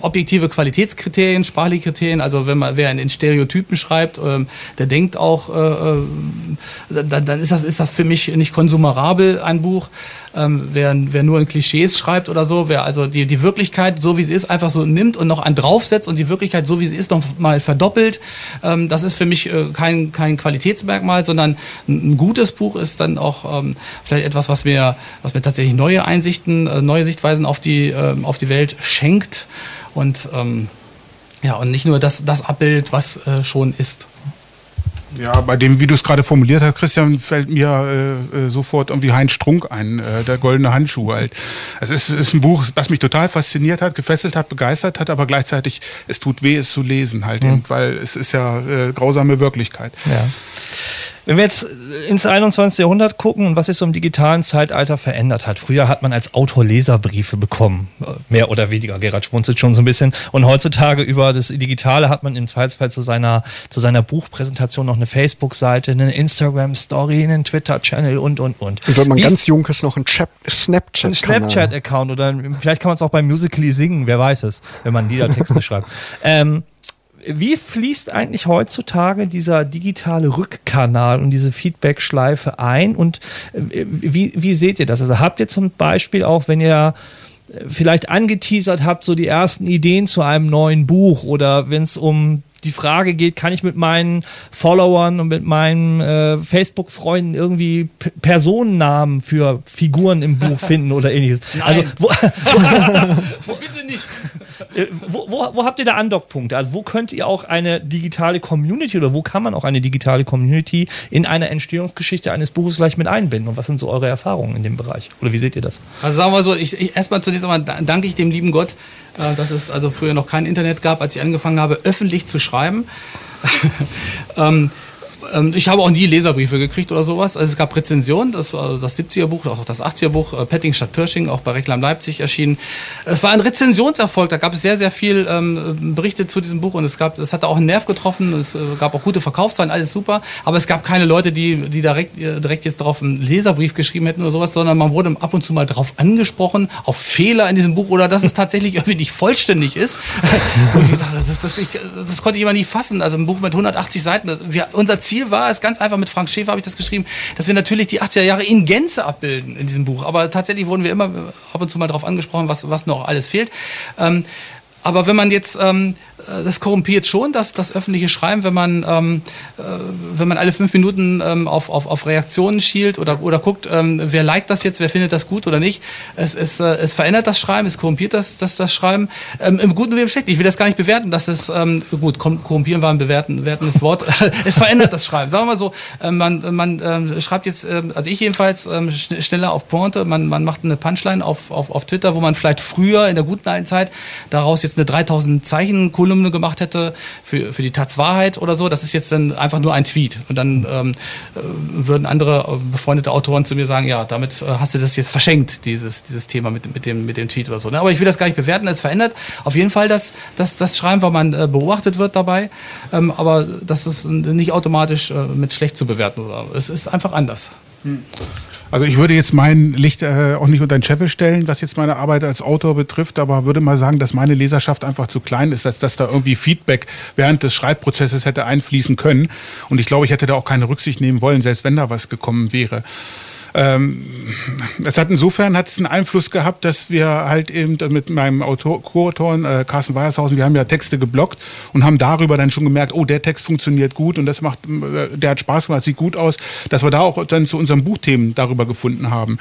objektive Qualitätskriterien, sprachliche Kriterien. Also wenn man wer in Stereotypen schreibt, ähm, der denkt auch, äh, äh, dann, dann ist das ist das für mich nicht konsumerabel ein Buch. Ähm, wer, wer nur in Klischees schreibt oder so, wer also die, die Wirklichkeit so wie sie ist einfach so nimmt und noch einen draufsetzt und die Wirklichkeit so wie sie ist noch mal verdoppelt, ähm, das ist für mich äh, kein, kein Qualitätsmerkmal, sondern ein, gutes Buch ist dann auch ähm, vielleicht etwas, was mir, was mir tatsächlich neue Einsichten, äh, neue Sichtweisen auf die, äh, auf die Welt schenkt und ähm, ja, und nicht nur das, das Abbild, was äh, schon ist. Ja, bei dem, wie du es gerade formuliert hast, Christian, fällt mir äh, äh, sofort irgendwie Heinz Strunk ein, äh, der goldene Handschuh halt. Es ist, ist ein Buch, was mich total fasziniert hat, gefesselt hat, begeistert hat, aber gleichzeitig es tut weh, es zu lesen halt, mhm. eben, weil es ist ja äh, grausame Wirklichkeit. Ja. Wenn wir jetzt ins 21. Jahrhundert gucken und was sich so im digitalen Zeitalter verändert hat. Früher hat man als Autor Leserbriefe bekommen, mehr oder weniger. Gerhard schmunzelt schon so ein bisschen. Und heutzutage über das Digitale hat man im Zweifelsfall zu seiner, zu seiner Buchpräsentation noch eine Facebook-Seite, eine Instagram-Story, einen Twitter-Channel und, und, und. Und wenn man Wie ganz jung ist, noch ein Snapchat. Ein Snapchat-Account oder vielleicht kann man es auch beim Musically singen, wer weiß es, wenn man Liedertexte schreibt. Ähm, wie fließt eigentlich heutzutage dieser digitale Rückkanal und diese Feedback-Schleife ein und äh, wie, wie seht ihr das? Also habt ihr zum Beispiel auch, wenn ihr äh, vielleicht angeteasert habt, so die ersten Ideen zu einem neuen Buch oder wenn es um die Frage geht, kann ich mit meinen Followern und mit meinen äh, Facebook-Freunden irgendwie P Personennamen für Figuren im Buch finden oder ähnliches. Nein. Also wo, wo bitte nicht? Äh, wo, wo, wo, habt ihr da Andockpunkte? Also wo könnt ihr auch eine digitale Community oder wo kann man auch eine digitale Community in einer Entstehungsgeschichte eines Buches gleich mit einbinden? Und was sind so eure Erfahrungen in dem Bereich? Oder wie seht ihr das? Also sagen wir so, ich, ich erstmal zunächst einmal danke ich dem lieben Gott, äh, dass es also früher noch kein Internet gab, als ich angefangen habe, öffentlich zu schreiben. ähm, ähm, ich habe auch nie Leserbriefe gekriegt oder sowas. Also es gab Rezensionen, das war das 70er-Buch, auch das 80er-Buch, äh, Petting statt Pershing, auch bei Reklam Leipzig erschienen. Es war ein Rezensionserfolg, da gab es sehr, sehr viel ähm, Berichte zu diesem Buch und es gab, es hatte auch einen Nerv getroffen, es äh, gab auch gute Verkaufszahlen, alles super, aber es gab keine Leute, die, die direkt, äh, direkt jetzt darauf einen Leserbrief geschrieben hätten oder sowas, sondern man wurde ab und zu mal darauf angesprochen, auf Fehler in diesem Buch oder dass es tatsächlich irgendwie nicht vollständig ist. das, das, das, ich, das, konnte ich immer nie fassen. Also ein Buch mit 180 Seiten, wir, unser Ziel Ziel war es ganz einfach, mit Frank Schäfer habe ich das geschrieben, dass wir natürlich die 80er Jahre in Gänze abbilden in diesem Buch. Aber tatsächlich wurden wir immer ab und zu mal darauf angesprochen, was, was noch alles fehlt. Ähm, aber wenn man jetzt ähm, äh, das korrumpiert schon, das, das öffentliche Schreiben, wenn man, ähm, äh, wenn man alle fünf Minuten ähm, auf, auf, auf Reaktionen schielt oder, oder guckt, ähm, wer liked das jetzt, wer findet das gut oder nicht. Es, es, äh, es verändert das Schreiben, es korrumpiert das, das, das Schreiben. Ähm, Im Guten wie im Schlechten. Ich will das gar nicht bewerten, dass es, ähm, gut, korrumpieren war ein bewerten, bewertendes Wort. es verändert das Schreiben. Sagen wir mal so, äh, man, man äh, schreibt jetzt, äh, also ich jedenfalls, äh, schneller auf Pointe, man, man macht eine Punchline auf, auf, auf Twitter, wo man vielleicht früher in der guten alten Zeit daraus jetzt eine 3000 Zeichen Kolumne gemacht hätte für, für die Taz Wahrheit oder so. Das ist jetzt dann einfach nur ein Tweet. Und dann ähm, äh, würden andere äh, befreundete Autoren zu mir sagen, ja, damit äh, hast du das jetzt verschenkt, dieses, dieses Thema mit, mit, dem, mit dem Tweet oder so. Ne? Aber ich will das gar nicht bewerten. Es verändert auf jeden Fall das, das, das Schreiben, weil man beobachtet wird dabei. Ähm, aber das ist nicht automatisch mit schlecht zu bewerten. Es ist einfach anders. Hm. Also ich würde jetzt mein Licht äh, auch nicht unter den Scheffel stellen, was jetzt meine Arbeit als Autor betrifft, aber würde mal sagen, dass meine Leserschaft einfach zu klein ist, als dass da irgendwie Feedback während des Schreibprozesses hätte einfließen können. Und ich glaube, ich hätte da auch keine Rücksicht nehmen wollen, selbst wenn da was gekommen wäre. Ähm, es hat insofern hat es einen Einfluss gehabt, dass wir halt eben mit meinem Autor, Co-Autoren äh, Carsten Weiershausen, wir haben ja Texte geblockt und haben darüber dann schon gemerkt, oh, der Text funktioniert gut und das macht, äh, der hat Spaß gemacht, sieht gut aus, dass wir da auch dann zu unseren Buchthemen darüber gefunden haben.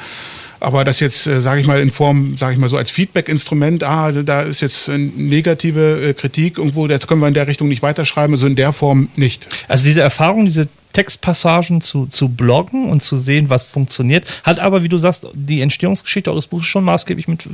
Aber das jetzt, äh, sage ich mal, in Form, sage ich mal so als Feedback-Instrument, ah, da ist jetzt eine negative äh, Kritik irgendwo, jetzt können wir in der Richtung nicht weiterschreiben, so in der Form nicht. Also diese Erfahrung, diese Textpassagen zu, zu bloggen und zu sehen, was funktioniert. Hat aber, wie du sagst, die Entstehungsgeschichte eures Buches schon maßgeblich mit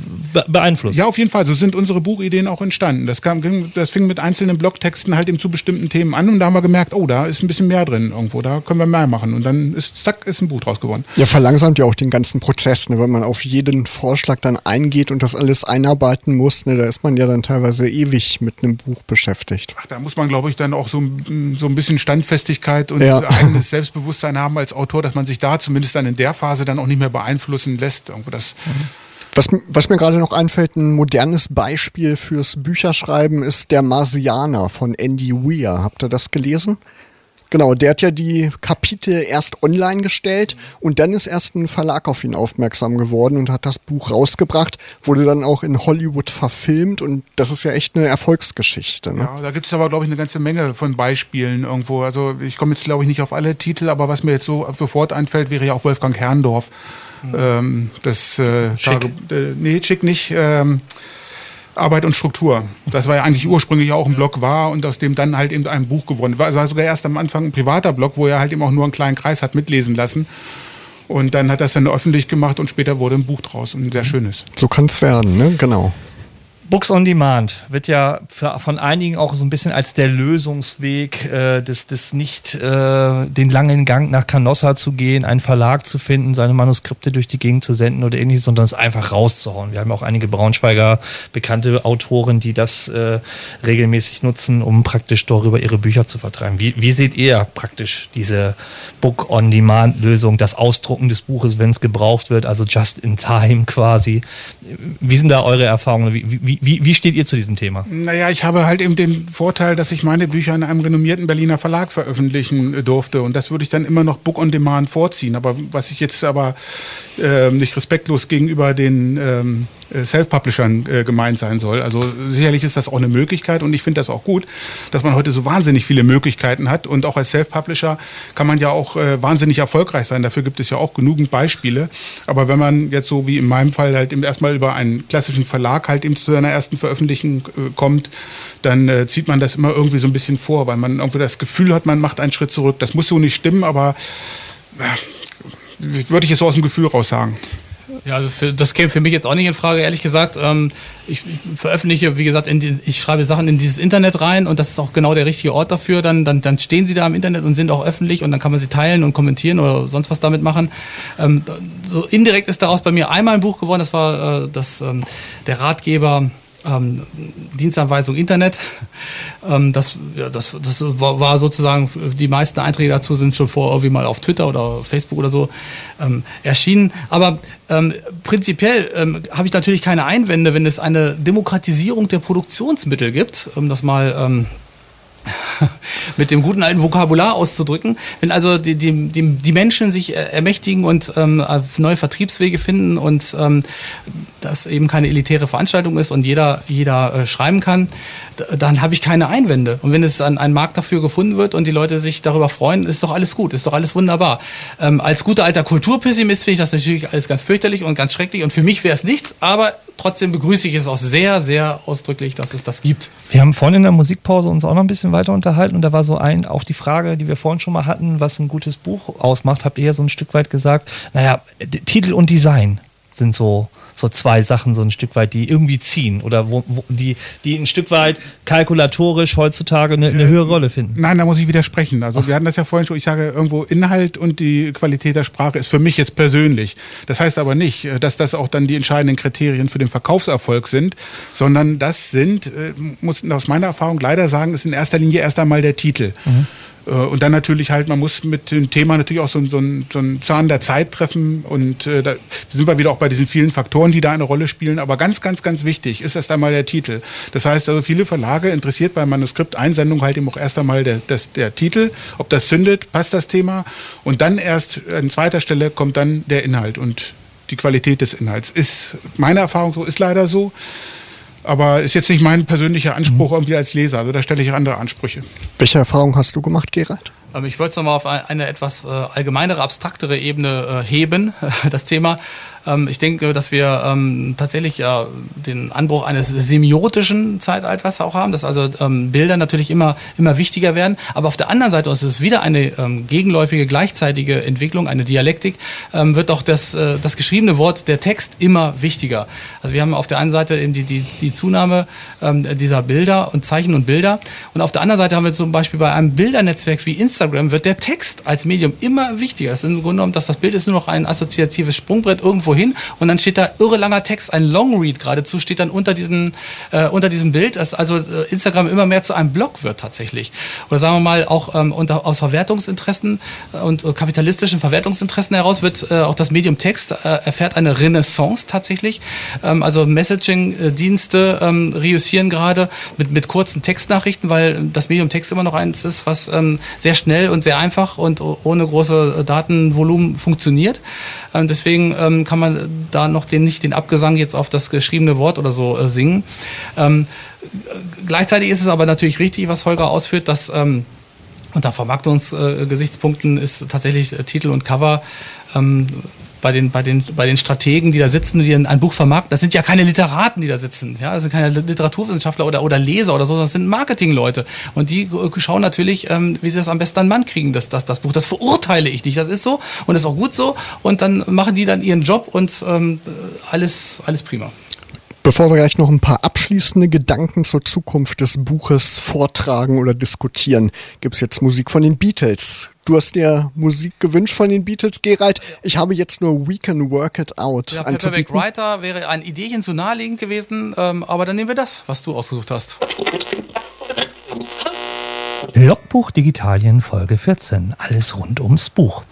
beeinflusst. Ja, auf jeden Fall. So sind unsere Buchideen auch entstanden. Das, kam, das fing mit einzelnen Blogtexten halt eben zu bestimmten Themen an und da haben wir gemerkt, oh, da ist ein bisschen mehr drin irgendwo, da können wir mehr machen. Und dann ist, zack, ist ein Buch draus geworden. Ja, verlangsamt ja auch den ganzen Prozess, ne? wenn man auf jeden Vorschlag dann eingeht und das alles einarbeiten muss, ne? da ist man ja dann teilweise ewig mit einem Buch beschäftigt. Ach, da muss man, glaube ich, dann auch so, so ein bisschen Standfestigkeit und ja eigenes Selbstbewusstsein haben als Autor, dass man sich da zumindest dann in der Phase dann auch nicht mehr beeinflussen lässt. Irgendwo das was, was, mir gerade noch einfällt, ein modernes Beispiel fürs Bücherschreiben ist der Marsianer von Andy Weir. Habt ihr das gelesen? Genau, der hat ja die Kapitel erst online gestellt und dann ist erst ein Verlag auf ihn aufmerksam geworden und hat das Buch rausgebracht, wurde dann auch in Hollywood verfilmt und das ist ja echt eine Erfolgsgeschichte. Ne? Ja, da gibt es aber, glaube ich, eine ganze Menge von Beispielen irgendwo. Also ich komme jetzt, glaube ich, nicht auf alle Titel, aber was mir jetzt so sofort einfällt, wäre ja auch Wolfgang Herrndorf. Mhm. Ähm, das äh, Schick. Tage, äh, nee, Schick nicht. Ähm, Arbeit und Struktur. Das war ja eigentlich ursprünglich auch ein Blog war und aus dem dann halt eben ein Buch geworden war. Es war sogar erst am Anfang ein privater Blog, wo er halt eben auch nur einen kleinen Kreis hat mitlesen lassen. Und dann hat er es dann öffentlich gemacht und später wurde ein Buch draus und ein sehr schönes. So kann es werden, ne? Genau. Books on Demand wird ja für, von einigen auch so ein bisschen als der Lösungsweg äh, des, des nicht äh, den langen Gang nach Canossa zu gehen, einen Verlag zu finden, seine Manuskripte durch die Gegend zu senden oder ähnliches, sondern es einfach rauszuhauen. Wir haben auch einige Braunschweiger bekannte Autoren, die das äh, regelmäßig nutzen, um praktisch darüber ihre Bücher zu vertreiben. Wie, wie seht ihr praktisch diese Book on Demand Lösung, das Ausdrucken des Buches, wenn es gebraucht wird, also just in time quasi? Wie sind da eure Erfahrungen? Wie, wie, wie, wie steht ihr zu diesem Thema? Naja, ich habe halt eben den Vorteil, dass ich meine Bücher in einem renommierten Berliner Verlag veröffentlichen äh, durfte. Und das würde ich dann immer noch Book on Demand vorziehen. Aber was ich jetzt aber äh, nicht respektlos gegenüber den ähm, äh, Self-Publishern äh, gemeint sein soll. Also sicherlich ist das auch eine Möglichkeit und ich finde das auch gut, dass man heute so wahnsinnig viele Möglichkeiten hat. Und auch als Self-Publisher kann man ja auch äh, wahnsinnig erfolgreich sein. Dafür gibt es ja auch genügend Beispiele. Aber wenn man jetzt so wie in meinem Fall halt eben erstmal über einen klassischen Verlag halt eben zu seiner ersten Veröffentlichung äh, kommt, dann äh, zieht man das immer irgendwie so ein bisschen vor, weil man irgendwie das Gefühl hat, man macht einen Schritt zurück. Das muss so nicht stimmen, aber würde ich jetzt so aus dem Gefühl raus sagen. Ja, also für, das käme für mich jetzt auch nicht in Frage, ehrlich gesagt. Ähm, ich, veröffentliche, wie gesagt, die, ich schreibe Sachen in dieses Internet rein und das ist auch genau der richtige Ort dafür. Dann, dann, dann stehen sie da im Internet und sind auch öffentlich und dann kann man sie teilen und kommentieren oder sonst was damit machen. Ähm, so indirekt ist daraus bei mir einmal ein Buch geworden, das war äh, das, ähm, der Ratgeber ähm, Dienstanweisung Internet. Ähm, das, ja, das, das war sozusagen, die meisten Einträge dazu sind schon vor irgendwie mal auf Twitter oder Facebook oder so ähm, erschienen. Aber ähm, prinzipiell ähm, habe ich natürlich keine Einwände, wenn es eine Demokratisierung der Produktionsmittel gibt, um das mal ähm, mit dem guten alten Vokabular auszudrücken. Wenn also die, die, die, Menschen sich äh, ermächtigen und ähm, neue Vertriebswege finden und ähm, das eben keine elitäre Veranstaltung ist und jeder, jeder äh, schreiben kann, dann habe ich keine Einwände. Und wenn es an ein Markt dafür gefunden wird und die Leute sich darüber freuen, ist doch alles gut, ist doch alles wunderbar. Ähm, als guter alter Kulturpessimist finde ich das natürlich alles ganz fürchterlich und ganz schrecklich und für mich wäre es nichts, aber trotzdem begrüße ich es auch sehr, sehr ausdrücklich, dass es das gibt. Wir haben vorhin in der Musikpause uns auch noch ein bisschen weiter unterhalten und da war so ein, auch die Frage, die wir vorhin schon mal hatten, was ein gutes Buch ausmacht, habt ihr ja so ein Stück weit gesagt, naja, Titel und Design sind so so zwei Sachen so ein Stück weit, die irgendwie ziehen oder wo, wo die, die ein Stück weit kalkulatorisch heutzutage eine, eine, höhere Rolle finden. Nein, da muss ich widersprechen. Also Ach. wir hatten das ja vorhin schon, ich sage irgendwo Inhalt und die Qualität der Sprache ist für mich jetzt persönlich. Das heißt aber nicht, dass das auch dann die entscheidenden Kriterien für den Verkaufserfolg sind, sondern das sind, äh, muss aus meiner Erfahrung leider sagen, ist in erster Linie erst einmal der Titel. Mhm Äh, und dann natürlich halt, man muss mit dem Thema natürlich auch so, so, so einen Zahn der Zeit treffen. Und äh, da sind wir wieder auch bei diesen vielen Faktoren, die da eine Rolle spielen. Aber ganz, ganz, ganz wichtig ist erst einmal der Titel. Das heißt also, viele Verlage interessiert bei Manuskript-Einsendung halt eben auch erst einmal der, das, der Titel, ob das zündet, passt das Thema. Und dann erst an zweiter Stelle kommt dann der Inhalt und die Qualität des Inhalts. Ist meine Erfahrung so, ist leider so. Aber ist jetzt nicht mein persönlicher Anspruch irgendwie als Leser. Also da stelle ich andere Ansprüche. Welche Erfahrung hast du gemacht, Gerald? Ähm, ich wollte es nochmal auf eine etwas äh, allgemeinere, abstraktere Ebene äh, heben, das Thema. Ähm, ich denke, dass wir ähm, tatsächlich den Anbruch eines semiotischen Zeitalters auch haben, dass also ähm, Bilder natürlich immer, immer wichtiger werden. Aber auf der anderen Seite, und es ist wieder eine gegenläufige, gleichzeitige Entwicklung, eine Dialektik, wird auch das, äh, das geschriebene Wort, der Text immer wichtiger. Also wir haben auf der einen Seite eben die, die, die Zunahme dieser Bilder und Zeichen und Bilder. Und auf der anderen Seite haben wir zum Beispiel bei einem Bildernetzwerk wie Instagram wird der Text als Medium immer wichtiger. Es ist im Grunde genommen, dass das Bild ist nur noch ein assoziatives Sprungbrett irgendwo irgendwo hin und dann steht da irre langer Text, ein Longread geradezu, steht dann unter, diesen, äh, unter diesem Bild, dass also äh, Instagram immer mehr zu einem Blog wird tatsächlich. Oder sagen wir mal, auch ähm, unter, aus Verwertungsinteressen äh, und äh, kapitalistischen Verwertungsinteressen heraus wird äh, auch das Medium Text äh, erfährt eine Renaissance tatsächlich. Ähm, also Messaging-Dienste ähm, reüssieren gerade mit, mit kurzen Textnachrichten, weil das Medium Text immer noch eins ist, was ähm, sehr schnell und sehr einfach und ohne große Datenvolumen funktioniert. Ähm, deswegen ähm, kann man da noch den, nicht den Abgesang jetzt auf das geschriebene Wort oder so äh, singen. Ähm, gleichzeitig ist es aber natürlich richtig, was Holger ausführt, dass ähm, unter Vermarktungsgesichtspunkten ist tatsächlich äh, Titel und Cover ähm, bei den, bei, den, bei den Strategen, die da sitzen, die ein Buch vermarkten, das sind ja keine Literaten, die da sitzen. Ja? Das sind keine Literaturwissenschaftler oder, oder Leser oder so, das sind Marketingleute. Und die schauen natürlich, ähm, wie sie das am besten an Mann kriegen, das, das, das Buch. Das verurteile ich nicht. Das ist so und das ist auch gut so. Und dann machen die dann ihren Job und ähm, alles, alles prima. Bevor wir gleich noch ein paar abschließende Gedanken zur Zukunft des Buches vortragen oder diskutieren, gibt es jetzt Musik von den Beatles. Du hast dir Musik gewünscht von den Beatles, Gerald. Ich habe jetzt nur We Can Work It Out. Ja, Paperback Writer wäre ein Ideechen zu naheliegend gewesen, ähm, aber dann nehmen wir das, was du ausgesucht hast. Logbuch Digitalien Folge 14. Alles rund ums Buch.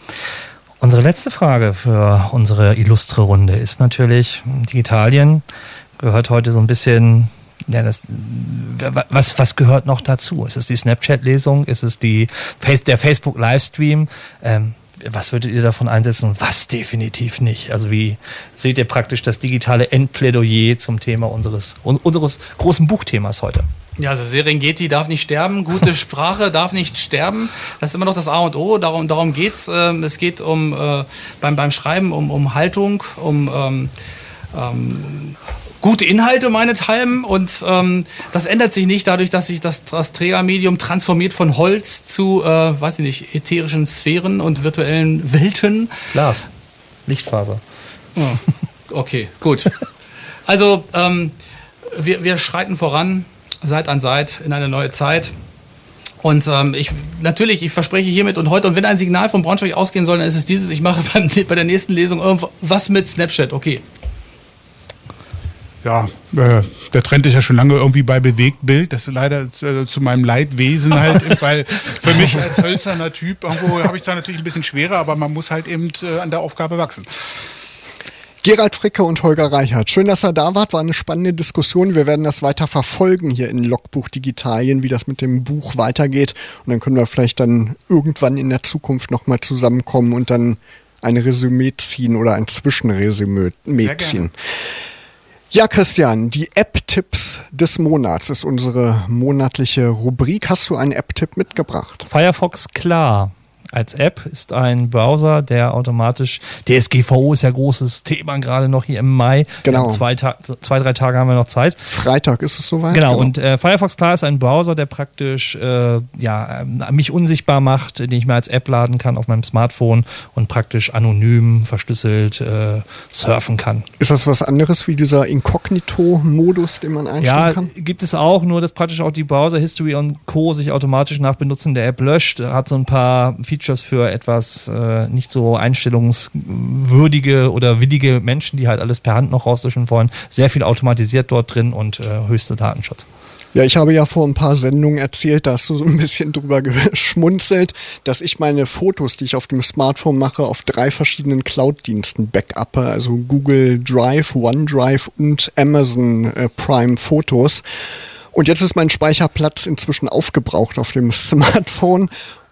Unsere letzte Frage für unsere illustre Runde ist natürlich Digitalien gehört heute so ein bisschen, ja, das, was, was gehört noch dazu? Ist es die Snapchat-Lesung? Ist es die, der Facebook-Livestream? Ähm, was würdet ihr davon einsetzen und was definitiv nicht? Also wie seht ihr praktisch das digitale Endplädoyer zum Thema unseres, unseres großen Buchthemas heute? Ja, also Serengeti darf nicht sterben, gute Sprache darf nicht sterben. Das ist immer noch das A und O, darum, darum geht's. Ähm, es geht um, äh, beim, beim Schreiben um, um Haltung, um ähm, ähm, gute Inhalte meinethalben und ähm, das ändert sich nicht dadurch, dass sich das, das Trägermedium transformiert von Holz zu, äh, weiß ich nicht, ätherischen Sphären und virtuellen Welten. Glas, Lichtfaser. Oh, okay, gut. Also ähm, wir, wir schreiten voran, Seit an Seit in eine neue Zeit. Und ähm, ich natürlich, ich verspreche hiermit und heute, und wenn ein Signal von Braunschweig ausgehen soll, dann ist es dieses, ich mache beim, bei der nächsten Lesung irgendwas mit Snapchat. Okay, ja, äh, der Trend ist ja schon lange irgendwie bei Bewegtbild. Das ist leider äh, zu meinem Leidwesen halt, weil für mich als hölzerner Typ irgendwo habe ich da natürlich ein bisschen schwerer, aber man muss halt eben äh, an der Aufgabe wachsen. Gerald Fricke und Holger Reichert. Schön, dass er da wart. War eine spannende Diskussion. Wir werden das weiter verfolgen hier in Logbuch Digitalien, wie das mit dem Buch weitergeht. Und dann können wir vielleicht dann irgendwann in der Zukunft nochmal zusammenkommen und dann ein Resümee ziehen oder ein Zwischenresümee ziehen. Ja, Christian, die App-Tipps des Monats ist unsere monatliche Rubrik. Hast du einen App-Tipp mitgebracht? Firefox klar als App ist ein Browser, der automatisch, DSGVO ist ja großes Thema gerade noch hier im Mai. Genau. Zwei, zwei, drei Tage haben wir noch Zeit. Freitag ist es soweit. Genau, genau. und äh, Firefox Klar ist ein Browser, der praktisch äh, ja, äh, mich unsichtbar macht, den ich mir als App laden kann auf meinem Smartphone und praktisch anonym, verschlüsselt äh, surfen kann. Ist das was anderes wie dieser Inkognito-Modus, den man einstellen ja, kann? Ja, gibt es auch, nur dass praktisch auch die Browser-History und Co. sich automatisch nach Benutzen der App löscht. Hat so ein paar Features Features für etwas äh, nicht so einstellungswürdige oder willige Menschen, die halt alles per Hand noch rauslöschen wollen. Sehr viel automatisiert dort drin und äh, höchste Datenschutz. Ja, ich habe ja vor ein paar Sendungen erzählt, da hast du so ein bisschen drüber geschmunzelt, dass ich meine Fotos, die ich auf dem Smartphone mache, auf drei verschiedenen Cloud-Diensten backuppe, also Google Drive, OneDrive und Amazon äh, Prime Fotos. Und jetzt ist mein Speicherplatz inzwischen aufgebraucht auf dem Smartphone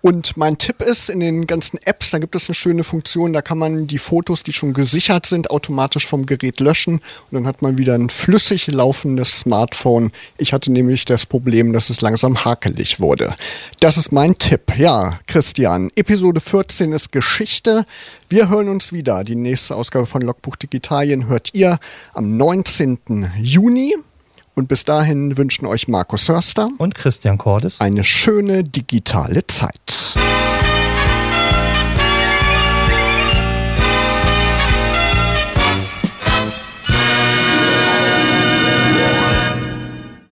und mein Tipp ist, in den ganzen Apps, da gibt es eine schöne Funktion, da kann man die Fotos, die schon gesichert sind, automatisch vom Gerät löschen und dann hat man wieder ein flüssig laufendes Smartphone. Ich hatte nämlich das Problem, dass es langsam hakelig wurde. Das ist mein Tipp. Ja, Christian, Episode 14 ist Geschichte. Wir hören uns wieder. Die nächste Ausgabe von Logbuch Digitalien hört ihr am 19. Juni. Und bis dahin wünschen euch Markus Hörster und Christian Cordes eine schöne digitale Zeit.